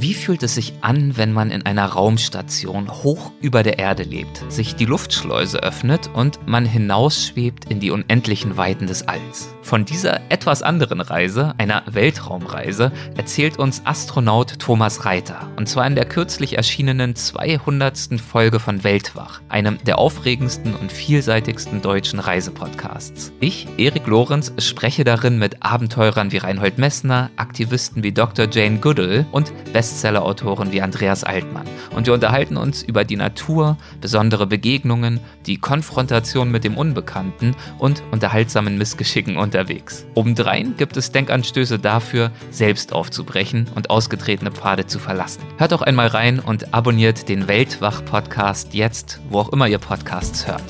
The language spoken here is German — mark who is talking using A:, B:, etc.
A: Wie fühlt es sich an, wenn man in einer Raumstation hoch über der Erde lebt, sich die Luftschleuse öffnet und man hinausschwebt in die unendlichen Weiten des Alls? Von dieser etwas anderen Reise, einer Weltraumreise, erzählt uns Astronaut Thomas Reiter. Und zwar in der kürzlich erschienenen 200. Folge von Weltwach, einem der aufregendsten und vielseitigsten deutschen Reisepodcasts. Ich, Erik Lorenz, spreche darin mit Abenteurern wie Reinhold Messner, Aktivisten wie Dr. Jane Goodall und Bestseller-Autoren wie Andreas Altmann. Und wir unterhalten uns über die Natur, besondere Begegnungen, die Konfrontation mit dem Unbekannten und unterhaltsamen Missgeschicken unterwegs. Obendrein gibt es Denkanstöße dafür, selbst aufzubrechen und ausgetretene Pfade zu verlassen. Hört doch einmal rein und abonniert den Weltwach-Podcast jetzt, wo auch immer ihr Podcasts hört.